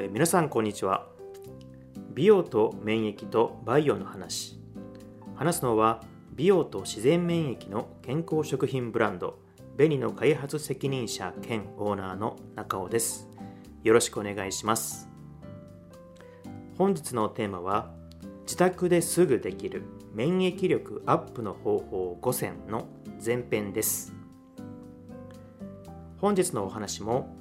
えー皆さんこんにちは。美容と免疫とバイオの話。話すのは美容と自然免疫の健康食品ブランドベニの開発責任者兼オーナーの中尾です。よろしくお願いします。本日のテーマは自宅ですぐできる免疫力アップの方法5選の前編です。本日のお話も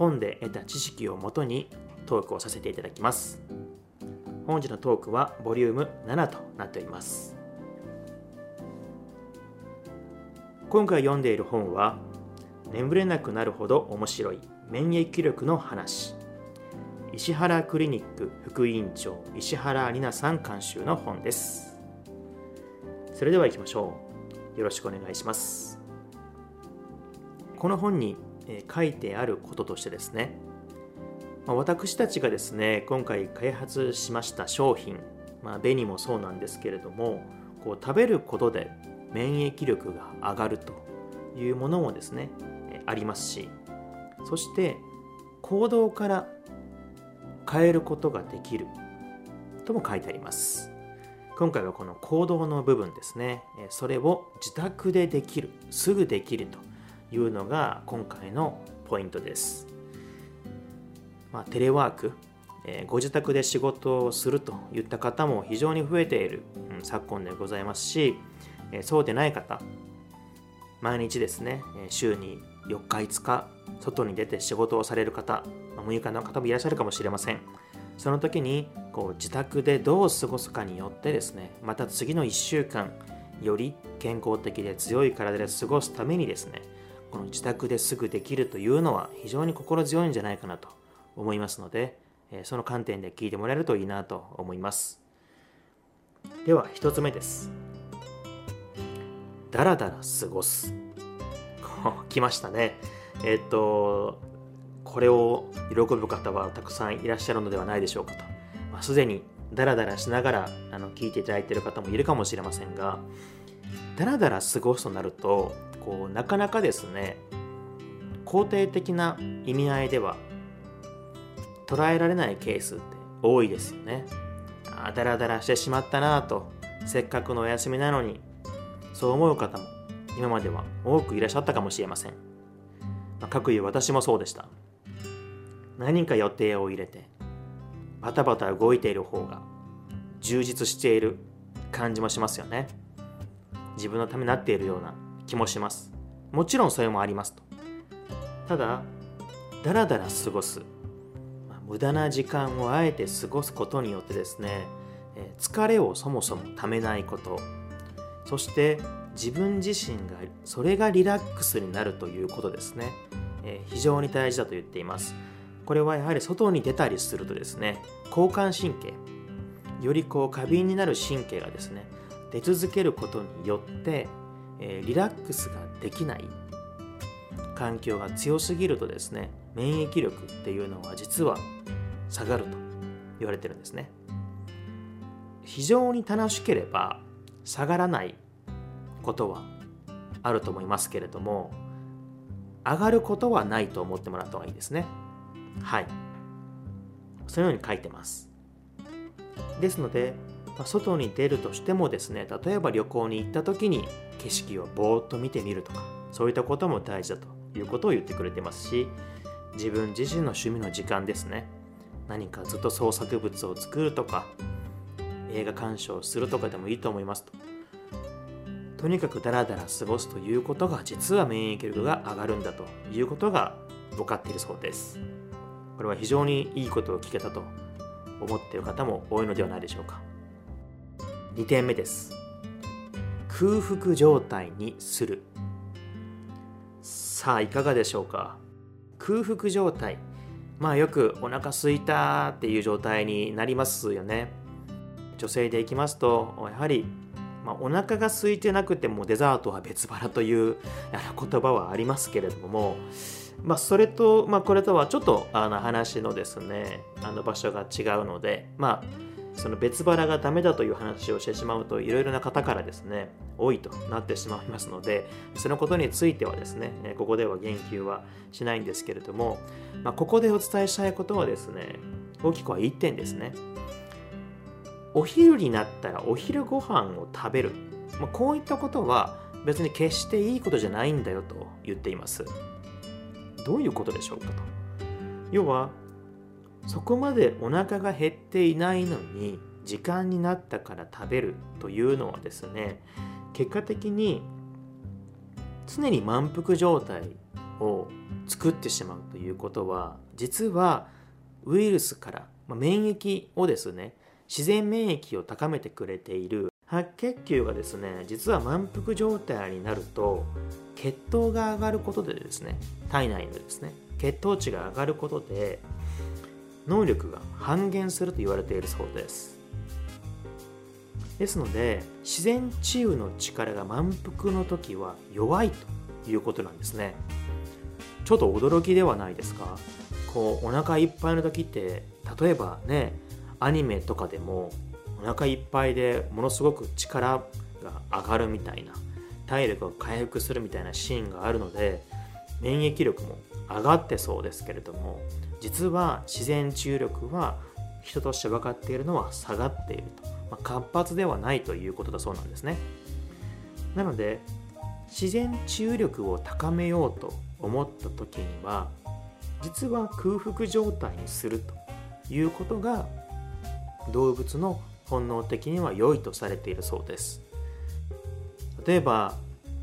本で得た知識をもとにトークをさせていただきます。本日のトークはボリューム7となっております。今回読んでいる本は眠れなくなるほど面白い免疫力の話。石原クリニック副委員長石原里奈さん監修の本です。それでは行きましょう。よろしくお願いします。この本に書いてあることとしてですね、ま私たちがですね今回開発しました商品、まあ、紅もそうなんですけれどもこう食べることで免疫力が上がるというものもですねえありますしそして行動から変えることができるとも書いてあります。今回はこの行動の部分ですねえそれを自宅でできるすぐできるというのが今回のポイントです。まあ、テレワーク、えーご自宅で仕事をするといった方も非常に増えている、うん昨今でございますし、えーそうでない方、毎日ですね、週に4日5日、外に出て仕事をされる方、ま6日の方もいらっしゃるかもしれません。その時にこう自宅でどう過ごすかによってですね、また次の1週間、より健康的で強い体で過ごすためにですね、この自宅ですぐできるというのは非常に心強いんじゃないかなと思いますので、その観点で聞いてもらえるといいなと思います。では一つ目です。だらだら過ごす。来ましたね。えっと、これを喜ぶ方はたくさんいらっしゃるのではないでしょうかと。まあ、すでにだらだらしながらあの聞いていただいている方もいるかもしれませんが、だらだら過ごすとなるとこうなかなかですね肯定的な意味合いでは捉えられないケースって多いですよね。あだらだらしてしまったなとせっかくのお休みなのにそう思う方も今までは多くいらっしゃったかもしれません、まあ、各いう私もそうでした。何か予定を入れてバタバタ動いている方が充実している感じもしますよね。自分のためになっているような気もします。もちろんそれもありますと。ただだらだら過ごす、無駄な時間をあえて過ごすことによってですねえ疲れをそもそもためないこと。そして自分自身がそれがリラックスになるということですね、え非常に大事だと言っています。これはやはり外に出たりするとですね交感神経よりこう過敏になる神経がですね出続けることによって、えーリラックスができない。環境が強すぎるとですね免疫力っていうのは実は下がると言われてるんですね。非常に楽しければ下がらないことはあると思いますけれども上がることはないと思ってもらった方がいいですね。はい。そのように書いてます。ですので外に出るとしてもですね例えば旅行に行った時に景色をぼーっと見てみるとかそういったことも大事だということを言ってくれてますし自分自身の趣味の時間ですね。何かずっと創作物を作るとか映画鑑賞するとかでもいいと思いますと。とにかくダラダラ過ごすということが実は免疫力が上がるんだということが分かっているそうです。これは非常にいいことを聞けたと思っている方も多いのではないでしょうか。2点目です。空腹状態にする。さあいかがでしょうか？空腹状態。まあよくお腹すいたっていう状態になりますよね。女性でいきますとやはり、まあ、お腹が空いてなくてもデザートは別腹という あの言葉はありますけれどもまあ、それと、まあ、これとはちょっとあの話のですねあの場所が違うので、まあ、その別腹がダメだという話をしてしまうといろいろな方からですね多いとなってしまいますのでそのことについてはですねここでは言及はしないんですけれども、まあ、ここでお伝えしたいことはですね大きくは1点ですね。お昼になったらお昼ご飯を食べる、まあ、こういったことは別に決していいことじゃないんだよと言っています。どういうことでしょうかと。要はそこまでお腹が減っていないのに時間になったから食べるというのはですね結果的に常に満腹状態を作ってしまうということは実はウイルスから、免疫をですね自然免疫を高めてくれている白血球がですね実は満腹状態になると血糖が上がることでですね体内のですね血糖値が上がることで能力が半減すると言われているそうです。ですので自然治癒の力が満腹の時は弱いということなんですね。ちょっと驚きではないですか？こうお腹いっぱいの時って例えばねアニメとかでもお腹いっぱいでものすごく力が上がるみたいな体力が回復するみたいなシーンがあるので免疫力も上がってそうですけれども実は自然治癒力は人として分かっているのは下がっていると、まあ、活発ではないということだそうなんですね。なので自然治癒力を高めようと思った時には実は空腹状態にするということが動物の本能的には良いとされているそうです。例えば、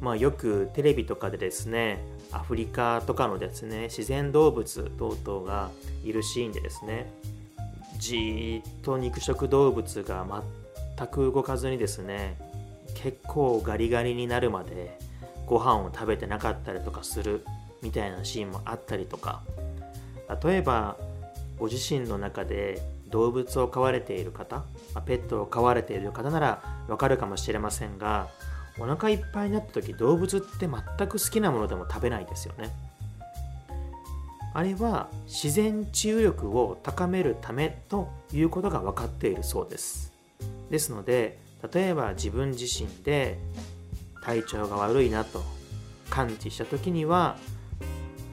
まあ、よくテレビとかでですねアフリカとかのですね自然動物等々がいるシーンでですねじーっと肉食動物が全く動かずにですね結構ガリガリになるまでご飯を食べてなかったりとかするみたいなシーンもあったりとか例えばご自身の中で動物を飼われている方ペットを飼われている方ならわかるかもしれませんがお腹いっぱいになった時動物って全く好きなものでも食べないですよね。あれは自然治癒力を高めるためということが分かっているそうです。ですので例えば自分自身で体調が悪いなと感知した時には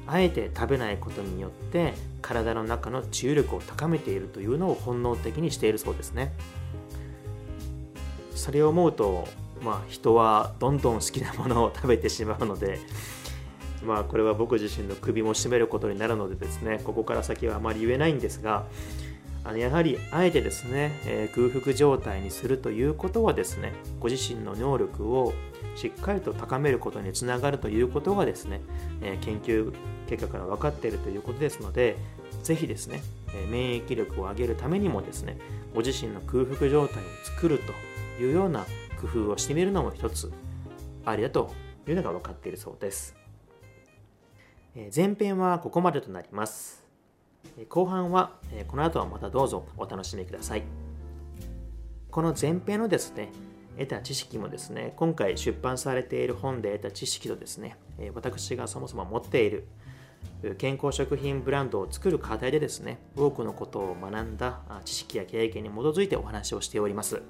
あえて食べないことによって体の中の治癒力を高めているというのを本能的にしているそうですね。それを思うとまあ、人はどんどん好きなものを食べてしまうので、まあ、これは僕自身の首も絞めることになるのでですねここから先はあまり言えないんですがあのやはりあえてですね、えー、空腹状態にするということはですねご自身の能力をしっかりと高めることにつながるということがですね、えー、研究結果から分かっているということですのでぜひですね、えー、免疫力を上げるためにもですねご自身の空腹状態を作るというような工夫をしてみるのも一つありだというのが分かっているそうです。前編はここまでとなります。後半はこの後はまたどうぞお楽しみください。この前編のですね、得た知識もですね、今回出版されている本で得た知識とですね、私がそもそも持っている健康食品ブランドを作る過程でですね、多くのことを学んだ知識や経験に基づいてお話をしております。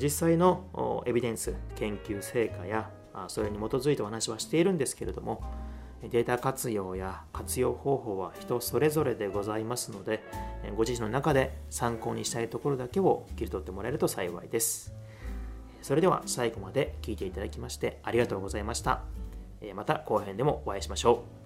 実際のエビデンス研究成果やそれに基づいてお話はしているんですけれどもデータ活用や活用方法は人それぞれでございますのでご自身の中で参考にしたいところだけを切り取ってもらえると幸いです。それでは最後まで聞いていただきましてありがとうございました。また後編でもお会いしましょう。